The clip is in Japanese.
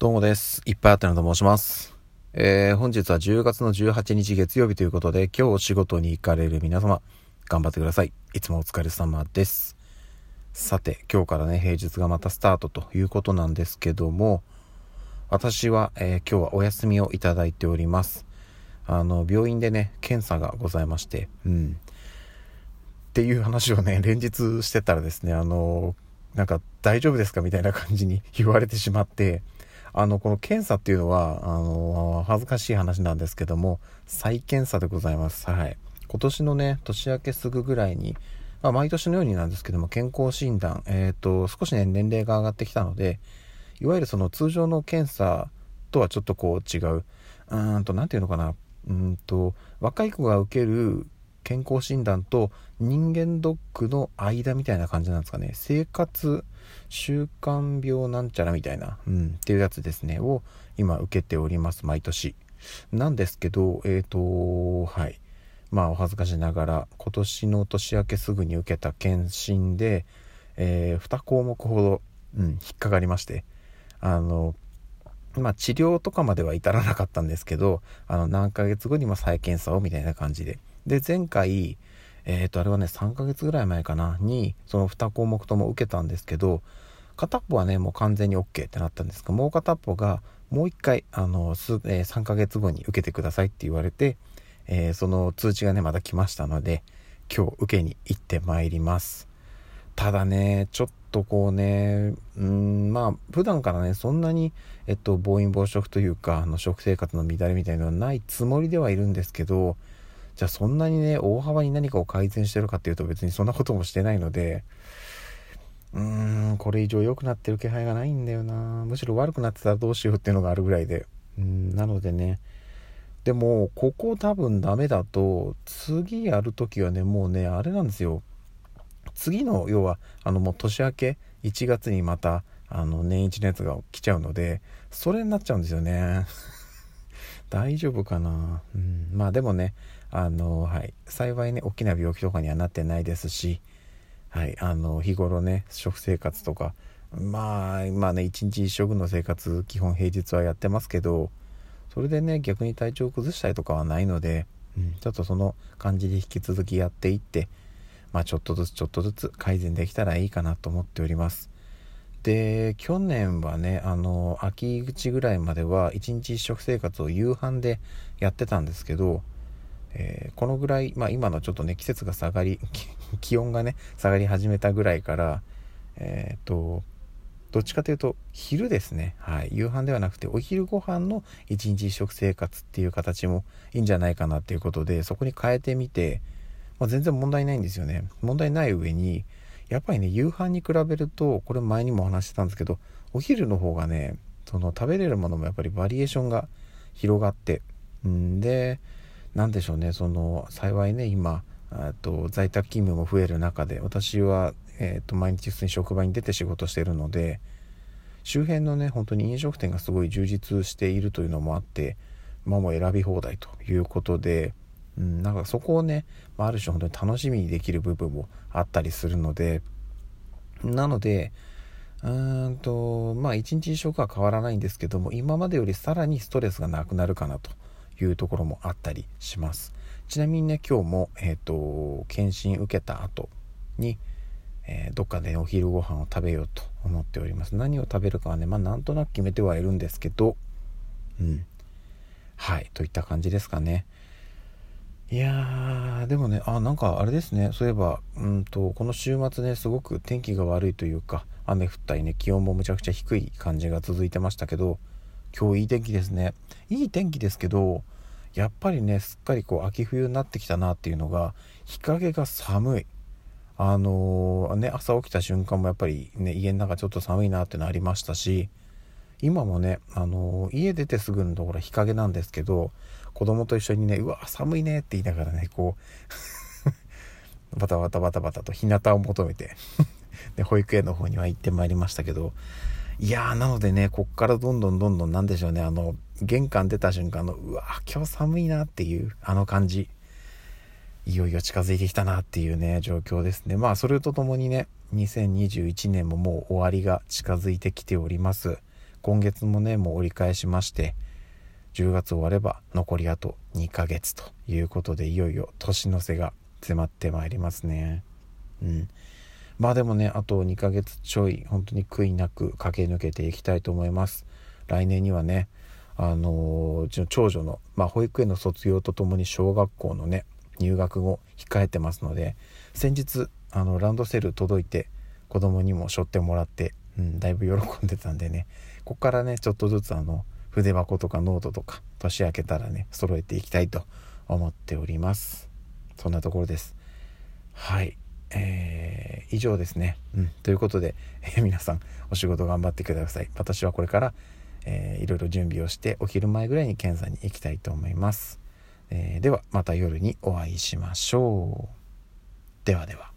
どうもです。いっぱいあったのと申します。えー、本日は10月の18日月曜日ということで、今日お仕事に行かれる皆様、頑張ってください。いつもお疲れ様です。さて、今日からね、平日がまたスタートということなんですけども、私は、えー今日はお休みをいただいております。あの、病院でね、検査がございまして、うん。っていう話をね、連日してたらですね、あの、なんか大丈夫ですか？みたいな感じに言われてしまって、あの、この検査っていうのは、あの、恥ずかしい話なんですけども、再検査でございます。はい。今年のね、年明けすぐぐらいに、まあ、毎年のようになんですけども、健康診断、えっ、と、少しね、年齢が上がってきたので、いわゆるその通常の検査とはちょっとこう違う、うーんと、なんていうのかな、うんと、若い子が受ける健康診断と人間ドックの間みたいな感じなんですかね。生活習慣病なんちゃらみたいな、うん、っていうやつですね、を今受けております、毎年。なんですけど、えっ、と、はい。まあ、お恥ずかしながら、今年の年明けすぐに受けた検診で、え2項目ほど、うん、引っかかりまして、あの、まあ、治療とかまでは至らなかったんですけど、あの、何ヶ月後にも再検査をみたいな感じで。で、前回、えっ、と、あれはね、3ヶ月ぐらい前かな、に、その2項目とも受けたんですけど、片っぽはね、もう完全に OK ってなったんですが、もう片っぽが、もう一回、あの、すえー3ヶ月後に受けてくださいって言われて、えーその通知がね、また来ましたので、今日受けに行ってまいります。ただね、ちょっとこうね、うーん、まあ、普段からね、そんなに、えっと、暴飲暴食というか、あの、食生活の乱れみたいなのはないつもりではいるんですけど、じゃあそんなにね、大幅に何かを改善してるかっていうと別にそんなこともしてないので、うーん、これ以上良くなってる気配がないんだよな。むしろ悪くなってたらどうしようっていうのがあるぐらいで。うん、なのでね、でも、ここ多分ダメだと、次やるときはね、もうね、あれなんですよ。次の、要は、あの、もう年明け、1月にまた、あの、年一のやつが来ちゃうので、それになっちゃうんですよね。大丈夫かなうん、まあでもね、あの、はい。幸いね、大きな病気とかにはなってないですし、はい。あの、日頃ね、食生活とか、まあ、まあね、一日一食の生活、基本平日はやってますけど、それでね、逆に体調を崩したりとかはないので、うん、ちょっとその感じで引き続きやっていって、まあちょっとずつちょっとずつ改善できたらいいかなと思っております。で、去年はね、あの、秋口ぐらいまでは一日一食生活を夕飯でやってたんですけど、えーこのぐらい、まあ今のちょっとね、季節が下がり、気温がね、下がり始めたぐらいから、えっ、と、どっちかというと、昼ですね。はい。夕飯ではなくて、お昼ご飯の一日一食生活っていう形もいいんじゃないかなっていうことで、そこに変えてみて、まあ、全然問題ないんですよね。問題ない上に、やっぱりね、夕飯に比べると、これ前にも話ししたんですけど、お昼の方がね、その食べれるものもやっぱりバリエーションが広がって、んで、なんでしょうね、その、幸いね、今、えっと在宅勤務も増える中で、私は、えっと毎日普通に職場に出て仕事してるので、周辺のね、本当に飲食店がすごい充実しているというのもあって、まあもう選び放題ということで、うん、なんかそこをね、まあ、ある種本当に楽しみにできる部分もあったりするので、なので、うーんと、まあ一日一食は変わらないんですけども、今までよりさらにストレスがなくなるかなと。いうところもあったりします。ちなみにね、今日も、えっ、と、検診受けた後に、えーどっかでお昼ご飯を食べようと思っております。何を食べるかはね、まあなんとなく決めてはいるんですけど、うん。はい、といった感じですかね。いやー、でもね、あ、なんかあれですね、そういえば、うんと、この週末ね、すごく天気が悪いというか、雨降ったりね、気温もむちゃくちゃ低い感じが続いてましたけど、今日いい天気ですね。いい天気ですけど、やっぱりね、すっかりこう、秋冬になってきたなっていうのが、日陰が寒い。あのーね、朝起きた瞬間もやっぱりね、家の中ちょっと寒いなってのありましたし、今もね、あのー家出てすぐのところ日陰なんですけど、子供と一緒にね、うわ、寒いねって言いながらね、こう、バタバタバタバタと日向を求めて で、保育園の方には行ってまいりましたけど、いやー、なのでね、こっからどんどんどんどんなんでしょうね、あの、玄関出た瞬間の、うわ、今日寒いなっていう、あの感じ。いよいよ近づいてきたなっていうね、状況ですね。まあ、それとともにね、2021年ももう終わりが近づいてきております。今月もねもう折り返しまして10月終われば残りあと2ヶ月ということでいよいよ年の瀬が迫ってまいりますねうんまあでもねあと2ヶ月ちょい本当に悔いなく駆け抜けていきたいと思います来年にはねあのうちの長女の、まあ、保育園の卒業とともに小学校のね入学後控えてますので先日あのランドセル届いて子供にも背負ってもらって、うん、だいぶ喜んでたんでねこっからねちょっとずつあの筆箱とかノートとか年明けたらね揃えていきたいと思っております。そんなところです。はい。えー、以上ですね、うん、ということで、えー、皆さんお仕事頑張ってください。私はこれから、えー、いろいろ準備をしてお昼前ぐらいに検査に行きたいと思います、えー、ではまた夜にお会いしましょう。ではでは。